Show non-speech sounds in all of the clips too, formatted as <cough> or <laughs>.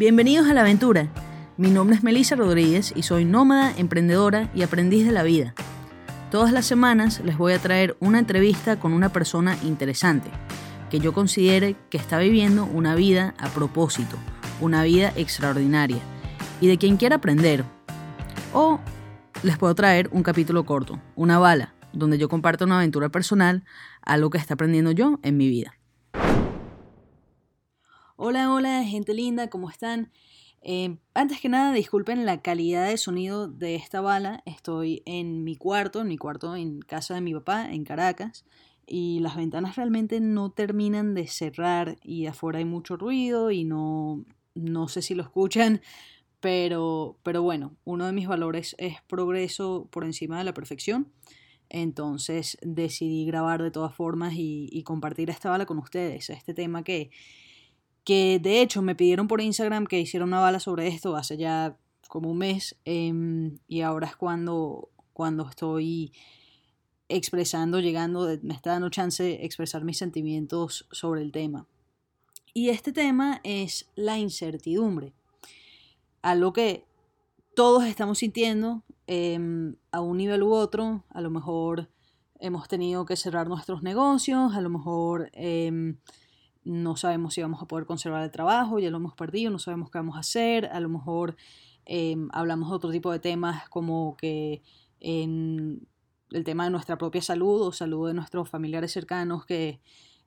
Bienvenidos a la aventura. Mi nombre es Melissa Rodríguez y soy nómada, emprendedora y aprendiz de la vida. Todas las semanas les voy a traer una entrevista con una persona interesante, que yo considere que está viviendo una vida a propósito, una vida extraordinaria, y de quien quiera aprender. O les puedo traer un capítulo corto, una bala, donde yo comparto una aventura personal, algo que está aprendiendo yo en mi vida. Hola, hola, gente linda, ¿cómo están? Eh, antes que nada, disculpen la calidad de sonido de esta bala. Estoy en mi cuarto, en mi cuarto en casa de mi papá, en Caracas, y las ventanas realmente no terminan de cerrar y afuera hay mucho ruido y no, no sé si lo escuchan, pero, pero bueno, uno de mis valores es progreso por encima de la perfección. Entonces decidí grabar de todas formas y, y compartir esta bala con ustedes, este tema que que de hecho me pidieron por Instagram que hiciera una bala sobre esto hace ya como un mes em, y ahora es cuando, cuando estoy expresando, llegando, me está dando chance de expresar mis sentimientos sobre el tema. Y este tema es la incertidumbre, algo que todos estamos sintiendo em, a un nivel u otro, a lo mejor hemos tenido que cerrar nuestros negocios, a lo mejor em, no sabemos si vamos a poder conservar el trabajo, ya lo hemos perdido, no sabemos qué vamos a hacer, a lo mejor em, hablamos de otro tipo de temas como que el tema de nuestra propia salud o salud de nuestros familiares cercanos que,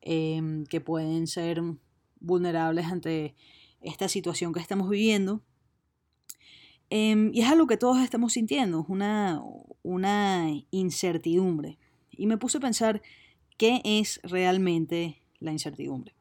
em, que pueden ser vulnerables ante esta situación que estamos viviendo. Em, y es algo que todos estamos sintiendo, una, una incertidumbre. Y me puse a pensar qué es realmente la incertidumbre.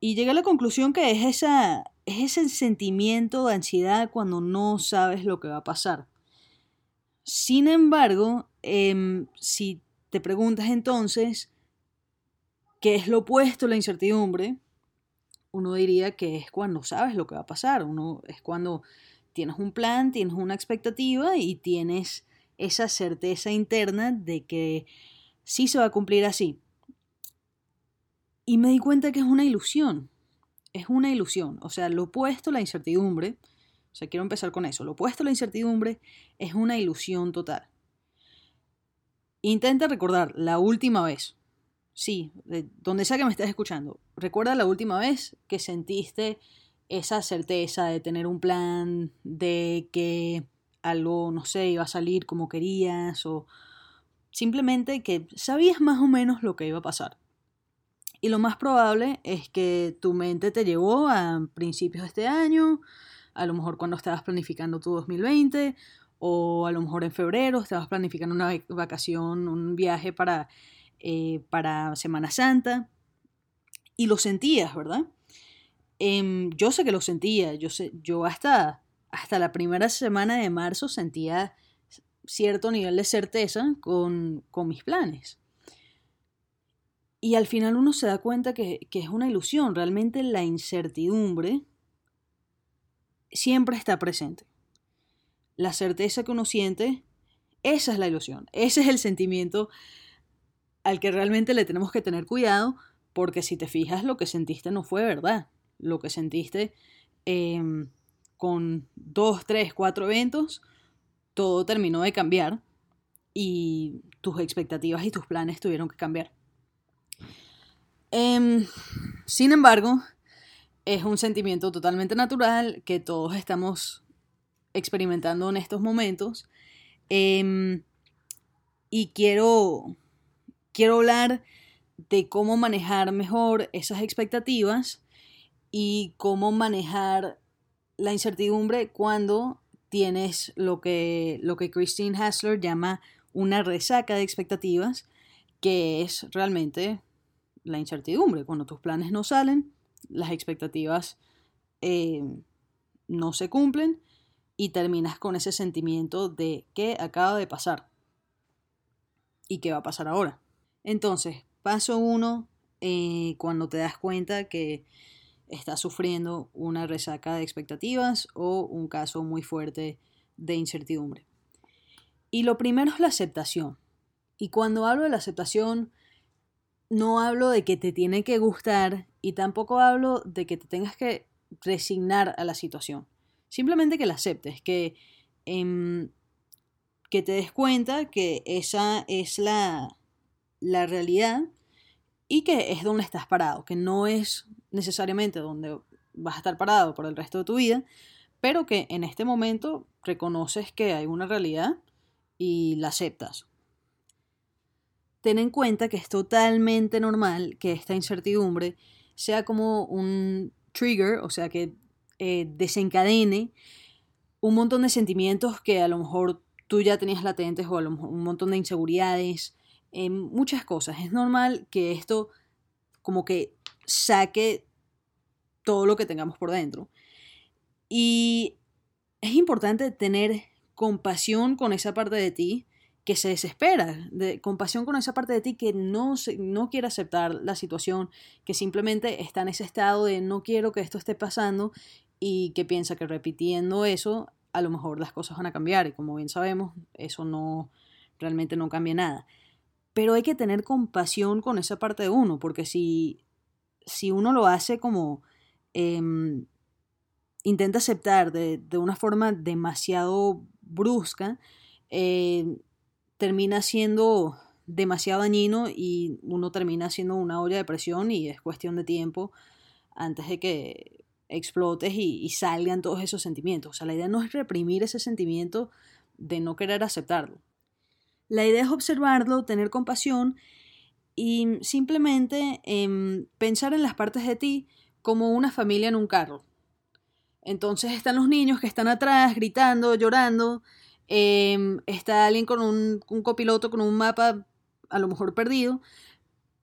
Y llegué a la conclusión que es, esa, es ese sentimiento de ansiedad cuando no sabes lo que va a pasar. Sin embargo, em, si te preguntas entonces qué es lo opuesto a la incertidumbre, uno diría que es cuando sabes lo que va a pasar, uno es cuando tienes un plan, tienes una expectativa y tienes esa certeza interna de que sí se va a cumplir así. Y me di cuenta que es una ilusión. Es una ilusión. O sea, lo opuesto a la incertidumbre, o sea, quiero empezar con eso. Lo opuesto a la incertidumbre es una ilusión total. Intenta recordar la última vez. Sí, de donde sea que me estés escuchando. Recuerda la última vez que sentiste esa certeza de tener un plan, de que algo, no sé, iba a salir como querías o simplemente que sabías más o menos lo que iba a pasar. Y lo más probable es que tu mente te llevó a principios de este año, a lo mejor cuando estabas planificando tu 2020, o a lo mejor en febrero estabas planificando una vacación, un viaje para, eh, para Semana Santa, y lo sentías, ¿verdad? Em, yo sé que lo sentía, yo, sé, yo hasta, hasta la primera semana de marzo sentía cierto nivel de certeza con, con mis planes. Y al final uno se da cuenta que, es una ilusión. Realmente la incertidumbre siempre está presente. La certeza que uno siente, esa es la ilusión. Ese es el sentimiento al que realmente le tenemos que tener cuidado, porque si te fijas, lo que sentiste no fue verdad. Lo que sentiste em, con dos, tres, cuatro eventos, todo terminó de cambiar y tus expectativas y tus planes tuvieron que cambiar. Em, sin embargo, es un sentimiento totalmente natural que todos estamos experimentando en estos momentos. Em, y quiero, quiero hablar de cómo manejar mejor esas expectativas y cómo manejar la incertidumbre cuando tienes lo que, lo que Christine Hassler llama una resaca de expectativas, que es realmente la incertidumbre. Cuando tus planes no salen, las expectativas eh, no se cumplen y terminas con ese sentimiento de qué acaba de pasar y qué va a pasar ahora. Entonces, paso uno, eh, cuando te das cuenta que estás sufriendo una resaca de expectativas o un caso muy fuerte de incertidumbre. Y lo primero es la aceptación. Y cuando hablo de la aceptación, no hablo de que te tiene que gustar y tampoco hablo de que te tengas que resignar a la situación. Simplemente que la aceptes, que, em, que te des cuenta que esa es la, la realidad y que es donde estás parado, que no es necesariamente donde vas a estar parado por el resto de tu vida, pero que en este momento reconoces que hay una realidad y la aceptas. Ten en cuenta que es totalmente normal que esta incertidumbre sea como un trigger, o sea, que eh, desencadene un montón de sentimientos que a lo mejor tú ya tenías latentes o a lo mejor un montón de inseguridades, eh, muchas cosas. Es normal que esto como que saque todo lo que tengamos por dentro. Y es importante tener compasión con esa parte de ti que se desespera, de compasión con esa parte de ti que no, no quiere aceptar la situación, que simplemente está en ese estado de no quiero que esto esté pasando y que piensa que repitiendo eso a lo mejor las cosas van a cambiar y como bien sabemos eso no realmente no cambia nada. Pero hay que tener compasión con esa parte de uno, porque si, si uno lo hace como em, intenta aceptar de, una forma demasiado brusca, eh, termina siendo demasiado dañino y uno termina siendo una olla de presión y es cuestión de tiempo antes de que explotes y, salgan todos esos sentimientos. O sea, la idea no es reprimir ese sentimiento de no querer aceptarlo. La idea es observarlo, tener compasión y simplemente em, pensar en las partes de ti como una familia en un carro. Entonces están los niños que están atrás gritando, llorando, em, está alguien con un, copiloto con un mapa a lo mejor perdido,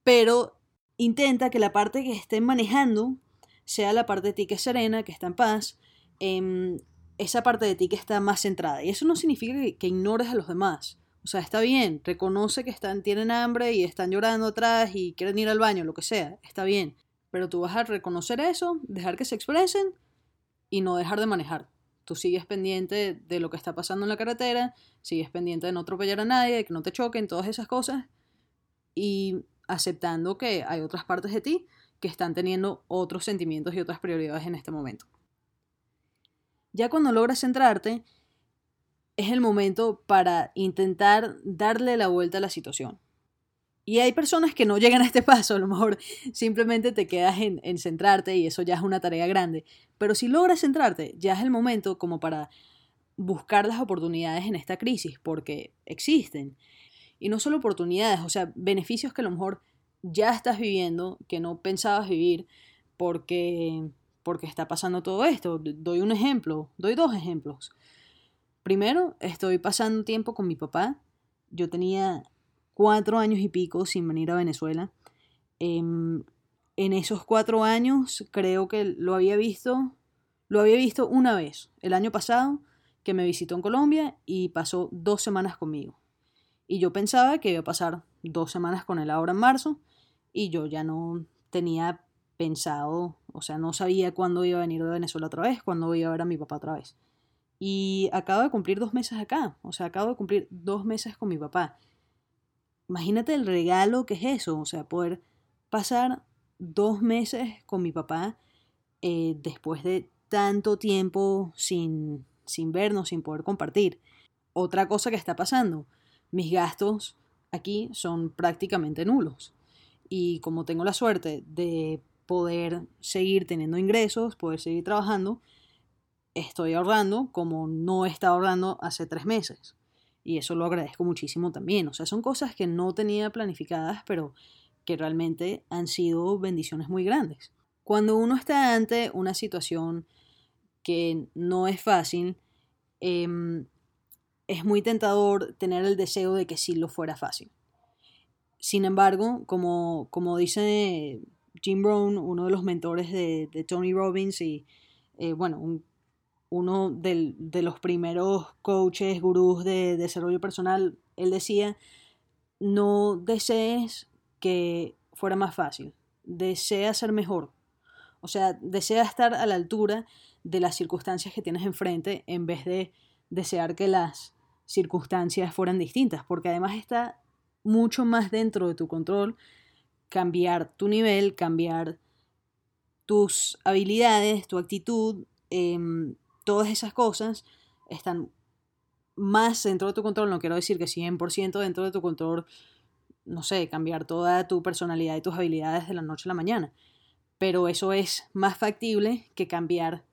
pero intenta que la parte que estén manejando sea la parte de ti que es serena, que está en paz, em, esa parte de ti que está más centrada. Y eso no significa que, ignores a los demás. O sea, está bien, reconoce que están, tienen hambre y están llorando atrás y quieren ir al baño, lo que sea, está bien. Pero tú vas a reconocer eso, dejar que se expresen y no dejar de manejar. Tú sigues pendiente de lo que está pasando en la carretera, sigues pendiente de no atropellar a nadie, de que no te choquen, todas esas cosas. Y aceptando que hay otras partes de ti que están teniendo otros sentimientos y otras prioridades en este momento. Ya cuando logras centrarte, es el momento para intentar darle la vuelta a la situación. Y hay personas que no llegan a este <laughs> paso, a lo mejor simplemente te quedas en, en, centrarte y eso ya es una tarea grande. Pero si logras centrarte, ya es el momento como para buscar las oportunidades en esta crisis, porque existen. Y no solo oportunidades, o sea, beneficios que a lo mejor ya estás viviendo que no pensabas vivir porque, porque está pasando todo esto. Doy un ejemplo, doy dos ejemplos. Primero, estoy pasando tiempo con mi papá. Yo tenía cuatro años y pico sin venir a Venezuela. Em, en esos cuatro años creo que lo había visto, lo había visto una vez, el año pasado, que me visitó en Colombia y pasó dos semanas conmigo. Y yo pensaba que iba a pasar dos semanas con él ahora en marzo, y yo ya no tenía pensado, o sea, no sabía cuándo iba a venir de Venezuela otra vez, cuándo iba a ver a mi papá otra vez. Y acabo de cumplir dos meses acá, o sea, acabo de cumplir dos meses con mi papá. Imagínate el regalo que es eso, o sea, poder pasar dos meses con mi papá eh, después de tanto tiempo sin, sin vernos, sin poder compartir. Otra cosa que está pasando, mis gastos aquí son prácticamente nulos y como tengo la suerte de poder seguir teniendo ingresos, poder seguir trabajando, estoy ahorrando como no he estado ahorrando hace tres meses. Y eso lo agradezco muchísimo también. O sea, son cosas que no tenía planificadas, pero que realmente han sido bendiciones muy grandes. Cuando uno está ante una situación que no es fácil, em, es muy tentador tener el deseo de que sí lo fuera fácil. Sin embargo, como, como dice Jim Brown, uno de los mentores de, Tony Robbins y, eh, bueno, uno de los primeros coaches, gurús de desarrollo personal, él decía, no desees que fuera más fácil, desea ser mejor. O sea, desea estar a la altura de las circunstancias que tienes enfrente en vez de desear que las circunstancias fueran distintas, porque además está mucho más dentro de tu control cambiar tu nivel, cambiar tus habilidades, tu actitud, em, todas esas cosas están más dentro de tu control. No quiero decir que 100% dentro de tu control, no sé, cambiar toda tu personalidad y tus habilidades de la noche a la mañana. Pero eso es más factible que cambiar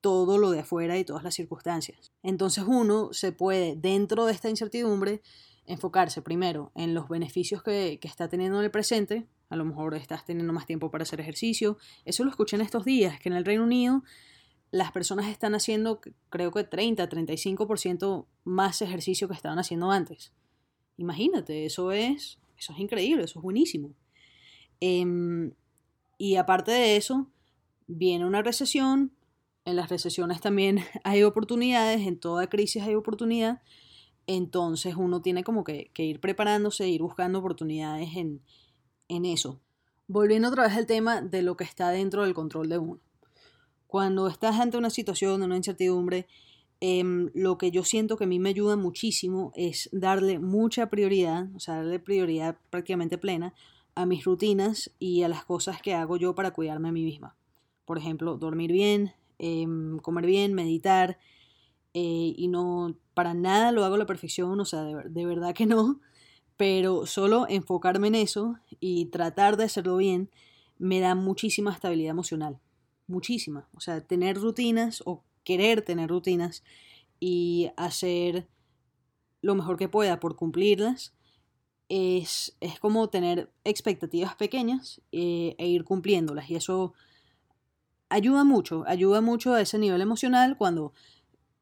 todo lo de afuera y todas las circunstancias. Entonces uno se puede, dentro de esta incertidumbre, enfocarse primero en los beneficios que, está teniendo en el presente. A lo mejor estás teniendo más tiempo para hacer ejercicio. Eso lo escuché en estos días, que en el Reino Unido las personas están haciendo creo que 30, 35% más ejercicio que estaban haciendo antes. Imagínate, eso es, eso es increíble, eso es buenísimo. Eh, y aparte de eso, viene una recesión. En las recesiones también <laughs> hay oportunidades, en toda crisis hay oportunidad. Entonces uno tiene como que, que ir preparándose, ir buscando oportunidades en, en eso. Volviendo otra vez al tema de lo que está dentro del control de uno. Cuando estás ante una situación, una incertidumbre, eh, lo que yo siento que a mí me ayuda muchísimo es darle mucha prioridad, o sea, darle prioridad prácticamente plena a mis rutinas y a las cosas que hago yo para cuidarme a mí misma. Por ejemplo, dormir bien, em, comer bien, meditar, eh, y no, para nada lo hago a la perfección, o sea, de, de verdad que no, pero solo enfocarme en eso y tratar de hacerlo bien me da muchísima estabilidad emocional, muchísima. O sea, tener rutinas o querer tener rutinas y hacer lo mejor que pueda por cumplirlas es, es como tener expectativas pequeñas eh, e ir cumpliéndolas. Y eso ayuda mucho, ayuda mucho a ese nivel emocional cuando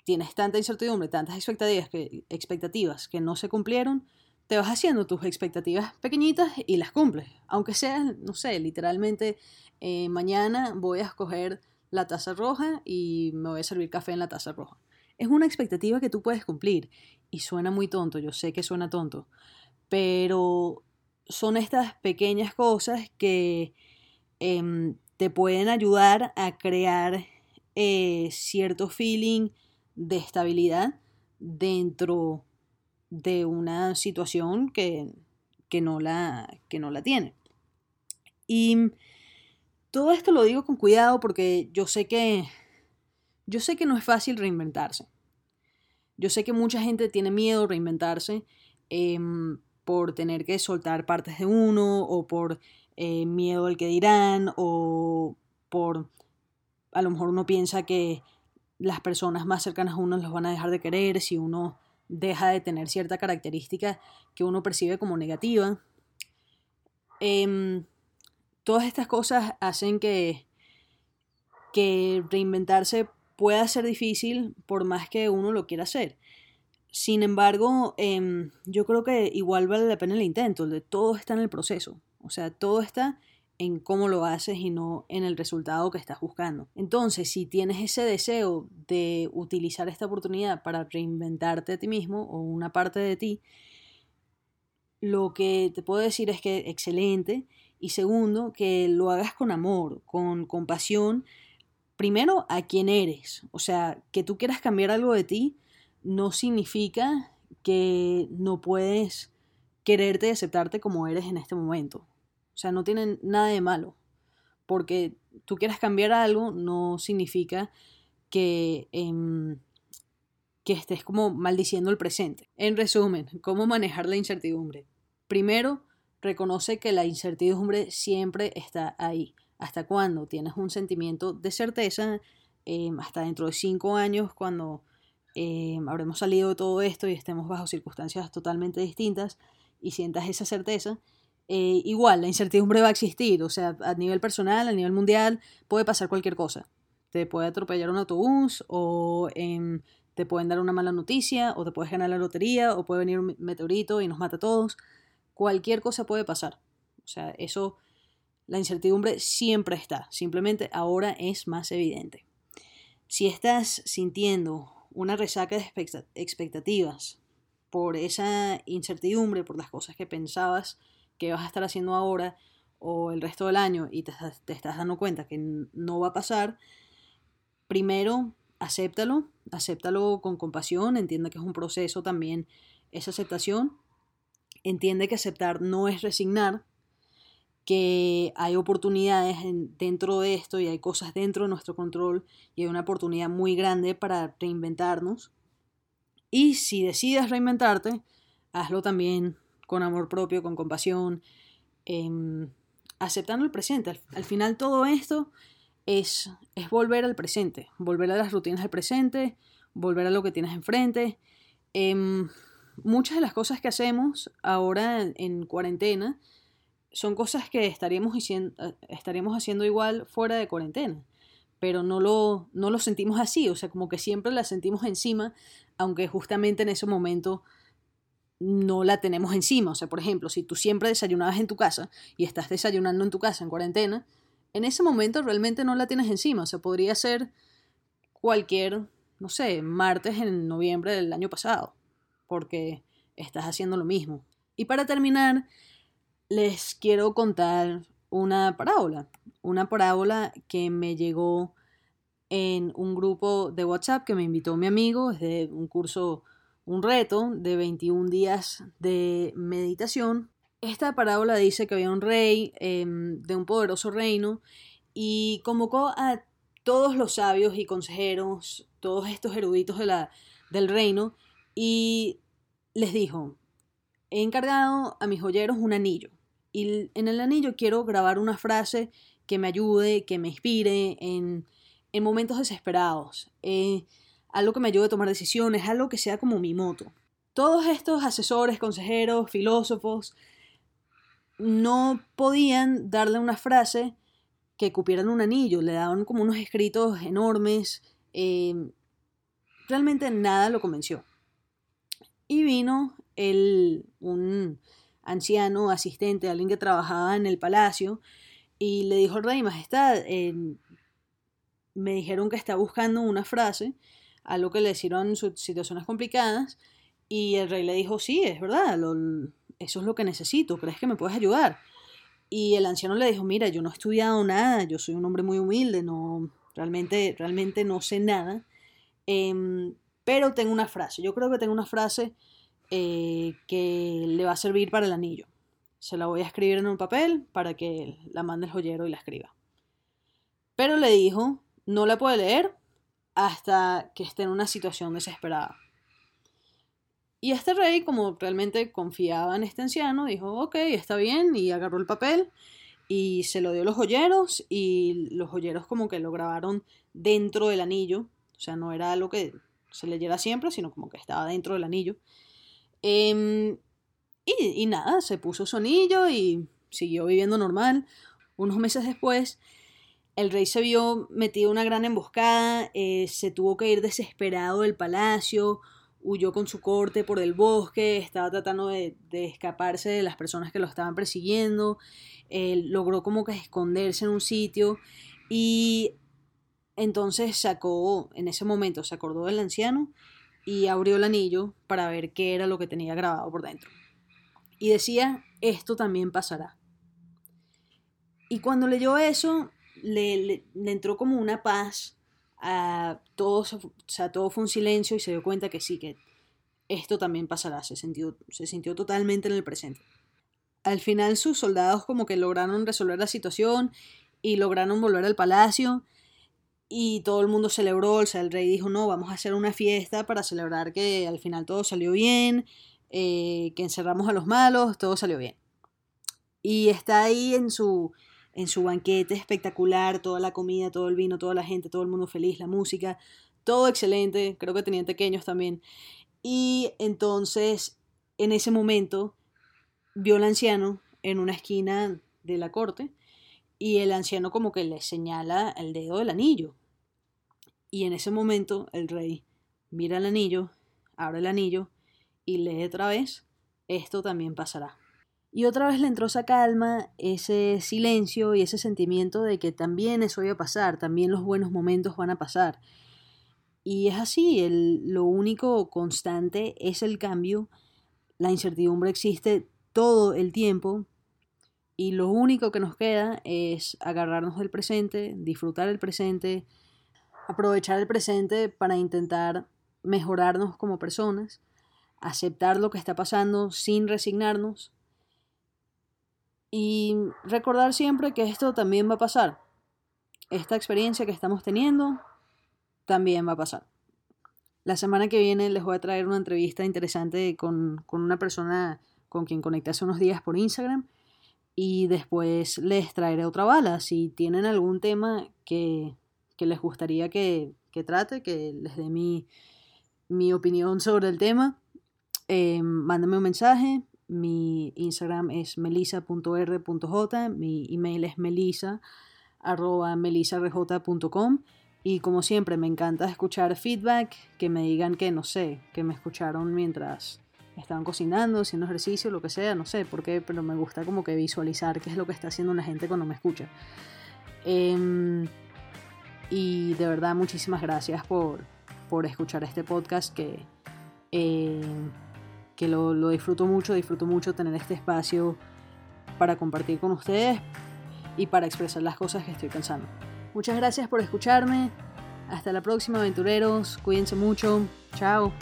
tienes tanta incertidumbre, tantas expectativas que, expectativas que no se cumplieron, te vas haciendo tus expectativas pequeñitas y las cumples. Aunque sea, no sé, literalmente eh, mañana voy a escoger la taza roja y me voy a servir café en la taza roja. Es una expectativa que tú puedes cumplir y suena muy tonto, yo sé que suena tonto, pero son estas pequeñas cosas que em, te pueden ayudar a crear eh, cierto feeling de estabilidad dentro de una situación que, que, no la, que no la tiene. Y todo esto lo digo con cuidado porque yo sé que yo sé que no es fácil reinventarse. Yo sé que mucha gente tiene miedo a reinventarse. Eh, por tener que soltar partes de uno o por eh, miedo al que dirán o por a lo mejor uno piensa que las personas más cercanas a uno los van a dejar de querer si uno deja de tener cierta característica que uno percibe como negativa. Em, todas estas cosas hacen que, que reinventarse pueda ser difícil por más que uno lo quiera hacer. Sin embargo, em, yo creo que igual vale la pena el intento, de todo está en el proceso, o sea, todo está en cómo lo haces y no en el resultado que estás buscando. Entonces, si tienes ese deseo de utilizar esta oportunidad para reinventarte a ti mismo o una parte de ti, lo que te puedo decir es que excelente y segundo, que lo hagas con amor, con compasión, primero a quién eres, o sea, que tú quieras cambiar algo de ti, no significa que no puedes quererte y aceptarte como eres en este momento. O sea, no tiene nada de malo. Porque tú quieras cambiar algo no significa que, em, que estés como maldiciendo el presente. En resumen, ¿cómo manejar la incertidumbre? Primero, reconoce que la incertidumbre siempre está ahí. ¿Hasta cuándo? Tienes un sentimiento de certeza, em, hasta dentro de cinco años, cuando eh, habremos salido de todo esto y estemos bajo circunstancias totalmente distintas y sientas esa certeza, eh, igual la incertidumbre va a existir, o sea, a nivel personal, a nivel mundial, puede pasar cualquier cosa. Te puede atropellar un autobús o em, te pueden dar una mala noticia o te puedes ganar la lotería o puede venir un meteorito y nos mata a todos. Cualquier cosa puede pasar. O sea, eso, la incertidumbre siempre está, simplemente ahora es más evidente. Si estás sintiendo una resaca de expectativas por esa incertidumbre, por las cosas que pensabas que vas a estar haciendo ahora o el resto del año y te, te estás dando cuenta que no va a pasar, primero acéptalo, acéptalo con compasión, entiende que es un proceso también esa aceptación, entiende que aceptar no es resignar que hay oportunidades dentro de esto y hay cosas dentro de nuestro control y hay una oportunidad muy grande para reinventarnos. Y si decides reinventarte, hazlo también con amor propio, con compasión, em, aceptando el presente. Al, final todo esto es, es volver al presente, volver a las rutinas del presente, volver a lo que tienes enfrente. Em, muchas de las cosas que hacemos ahora en cuarentena, son cosas que estaríamos, estaríamos haciendo igual fuera de cuarentena, pero no lo, no lo sentimos así, o sea, como que siempre la sentimos encima, aunque justamente en ese momento no la tenemos encima. O sea, por ejemplo, si tú siempre desayunabas en tu casa y estás desayunando en tu casa en cuarentena, en ese momento realmente no la tienes encima. O sea, podría ser cualquier, no sé, martes en noviembre del año pasado, porque estás haciendo lo mismo. Y para terminar, les quiero contar una parábola, una parábola que me llegó en un grupo de WhatsApp que me invitó mi amigo, es de un curso, un reto de 21 días de meditación. Esta parábola dice que había un rey em, de un poderoso reino y convocó a todos los sabios y consejeros, todos estos eruditos de la, del reino, y les dijo, he encargado a mis joyeros un anillo y en el anillo quiero grabar una frase que me ayude, que me inspire en, momentos desesperados, eh, algo que me ayude a tomar decisiones, algo que sea como mi moto. Todos estos asesores, consejeros, filósofos, no podían darle una frase que cupieran un anillo, le daban como unos escritos enormes, eh, realmente nada lo convenció. Y vino el, un anciano, asistente, alguien que trabajaba en el palacio, y le dijo al rey, Majestad, me dijeron que está buscando una frase, algo que le hicieron en situaciones complicadas, y el rey le dijo, sí, es verdad, eso es lo que necesito, ¿crees que me puedes ayudar? Y el anciano le dijo, mira, yo no he estudiado nada, yo soy un hombre muy humilde, no, realmente, realmente no sé nada, em, pero tengo una frase, yo creo que tengo una frase eh, que le va a servir para el anillo. Se la voy a escribir en un papel para que la mande el joyero y la escriba. Pero le dijo, no la puede leer hasta que esté en una situación desesperada. Y este rey, como realmente confiaba en este anciano, dijo, ok, está bien, y agarró el papel y se lo dio a los joyeros y los joyeros como que lo grabaron dentro del anillo. O sea, no era algo que se leyera siempre, sino como que estaba dentro del anillo. Em, y, nada, se puso sonillo y siguió viviendo normal. Unos meses después, el rey se vio metido en una gran emboscada, eh, se tuvo que ir desesperado del palacio, huyó con su corte por el bosque, estaba tratando de, escaparse de las personas que lo estaban persiguiendo, logró como que esconderse en un sitio y entonces sacó, en ese momento se acordó del anciano y abrió el anillo para ver qué era lo que tenía grabado por dentro. Y decía, esto también pasará. Y cuando leyó eso, le, entró como una paz, a todo, o sea, todo fue un silencio y se dio cuenta que sí, que esto también pasará, se sintió, se sintió totalmente en el presente. Al final sus soldados como que lograron resolver la situación y lograron volver al palacio y todo el mundo celebró, o sea, el rey dijo, no, vamos a hacer una fiesta para celebrar que al final todo salió bien, eh, que encerramos a los malos, todo salió bien. Y está ahí en su, en su banquete espectacular, toda la comida, todo el vino, toda la gente, todo el mundo feliz, la música, todo excelente, creo que tenían pequeños también. Y entonces, en ese momento, vio al anciano en una esquina de la corte y el anciano como que le señala el dedo del anillo. Y en ese momento el rey mira el anillo, abre el anillo y lee otra vez, esto también pasará. Y otra vez le entró esa calma, ese silencio y ese sentimiento de que también eso iba a pasar, también los buenos momentos van a pasar. Y es así, el, lo único constante es el cambio, la incertidumbre existe todo el tiempo, y lo único que nos queda es agarrarnos del presente, disfrutar el presente, aprovechar el presente para intentar mejorarnos como personas, aceptar lo que está pasando sin resignarnos Y recordar siempre que esto también va a pasar. Esta experiencia que estamos teniendo también va a pasar. La semana que viene les voy a traer una entrevista interesante con, con una persona con quien conecté hace unos días por Instagram. Y después les traeré otra bala. Si tienen algún tema que, que les gustaría que, que, trate, que les dé mi, mi opinión sobre el tema, eh, mándenme un mensaje. Mi Instagram es melisa.r.j. Mi email es melisa.melisarj.com. Y como siempre, me encanta escuchar feedback, que me digan que, no sé, que me escucharon mientras estaban cocinando, haciendo ejercicio, lo que sea, no sé por qué, pero me gusta como que visualizar qué es lo que está haciendo la gente cuando me escucha. Em, y de verdad, muchísimas gracias por, por escuchar este podcast que, em, que lo, lo disfruto mucho, disfruto mucho tener este espacio para compartir con ustedes y para expresar las cosas que estoy pensando. Muchas gracias por escucharme. Hasta la próxima, aventureros. Cuídense mucho. Chao.